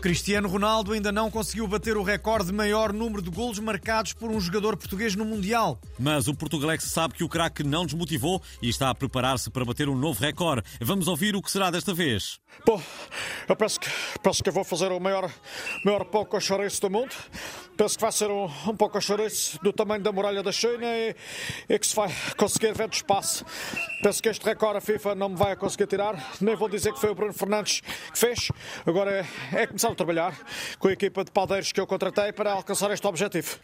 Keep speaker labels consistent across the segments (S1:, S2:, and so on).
S1: Cristiano Ronaldo ainda não conseguiu bater o recorde de maior número de golos marcados por um jogador português no Mundial.
S2: Mas o Portugalex sabe que o craque não desmotivou e está a preparar-se para bater um novo recorde. Vamos ouvir o que será desta vez.
S3: Bom, eu penso que, penso que vou fazer o maior, maior pouco chouriço do mundo. Penso que vai ser um, um pouco chouriço do tamanho da muralha da China e, e que se vai conseguir ver do espaço. Penso que este recorde a FIFA não me vai conseguir tirar. Nem vou dizer que foi o Bruno Fernandes que fez. Agora é, é começar a trabalhar com a equipa de padeiros que eu contratei para alcançar este objetivo.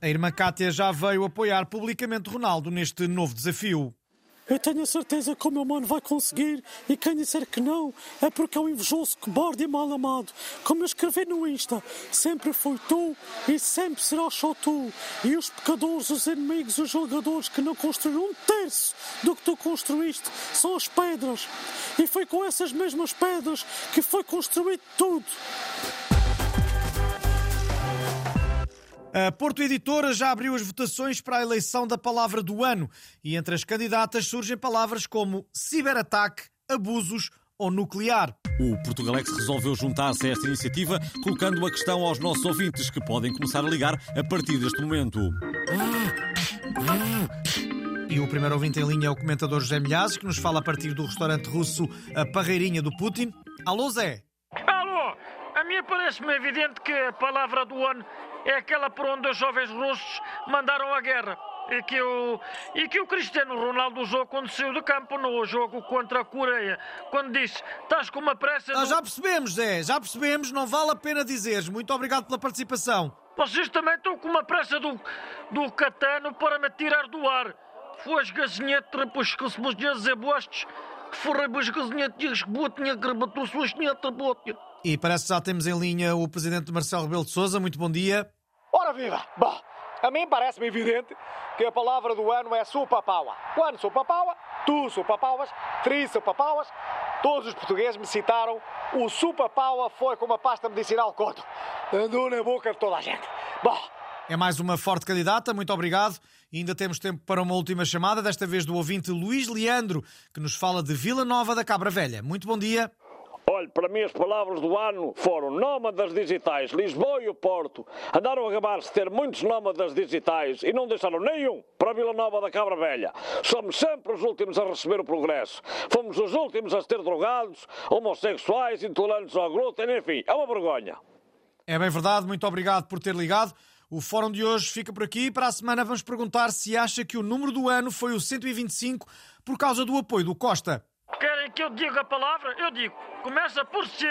S1: A irmã Cátia já veio apoiar publicamente Ronaldo neste novo desafio.
S4: Eu tenho a certeza que o meu mano vai conseguir e quem disser que não é porque é um invejoso, cobarde e mal amado. Como eu escrevi no Insta, sempre foi tu e sempre será só tu. E os pecadores, os inimigos, os jogadores que não construíram um terço do que tu construíste são as pedras. E foi com essas mesmas pedras que foi construído tudo.
S1: A Porto Editora já abriu as votações para a eleição da palavra do ano e entre as candidatas surgem palavras como ciberataque, abusos ou nuclear.
S2: O Portugalex resolveu juntar-se a esta iniciativa, colocando uma questão aos nossos ouvintes que podem começar a ligar a partir deste momento.
S1: E o primeiro ouvinte em linha é o comentador José Milhazes, que nos fala a partir do restaurante russo A Parreirinha do Putin. Alô, Zé?
S5: Alô, a mim parece-me evidente que a palavra do ano é aquela por onde os jovens russos mandaram a guerra. E que, o, e que o Cristiano Ronaldo usou quando saiu do campo no jogo contra a Coreia. Quando disse: Estás com uma pressa.
S1: Ah,
S5: do-"
S1: já percebemos, Zé, já percebemos, não vale a pena dizeres. Muito obrigado pela participação.
S5: Vocês também estão com uma pressa do, do catano para me tirar do ar. Foi as gazinhetes, depois que se meus zebostes, que forrei as gazinhetes, que botinha, que rebatou suas tinheta, botinha.
S1: E parece que já temos em linha o presidente Marcelo Rebelo de Sousa. Muito bom dia.
S3: Ora viva! Bom, a mim parece-me evidente que a palavra do ano é supapau. Quando supapau, tu supapauas, três supapauas, todos os portugueses me citaram o supapau foi como a pasta medicinal coto. Andou na boca de toda a gente. Bom,
S1: É mais uma forte candidata, muito obrigado. E ainda temos tempo para uma última chamada, desta vez do ouvinte Luís Leandro, que nos fala de Vila Nova da Cabra Velha. Muito bom dia.
S6: Olha, para mim as palavras do ano foram nómadas digitais, Lisboa e o Porto. Andaram a gabar-se ter muitos nómadas digitais e não deixaram nenhum para Vila Nova da Cabra Velha. Somos sempre os últimos a receber o progresso. Fomos os últimos a ter drogados, homossexuais, intolerantes ao glúten, enfim, é uma vergonha.
S1: É bem verdade, muito obrigado por ter ligado. O fórum de hoje fica por aqui. Para a semana vamos perguntar se acha que o número do ano foi o 125 por causa do apoio do Costa.
S5: Que eu diga a palavra? Eu digo. Começa por C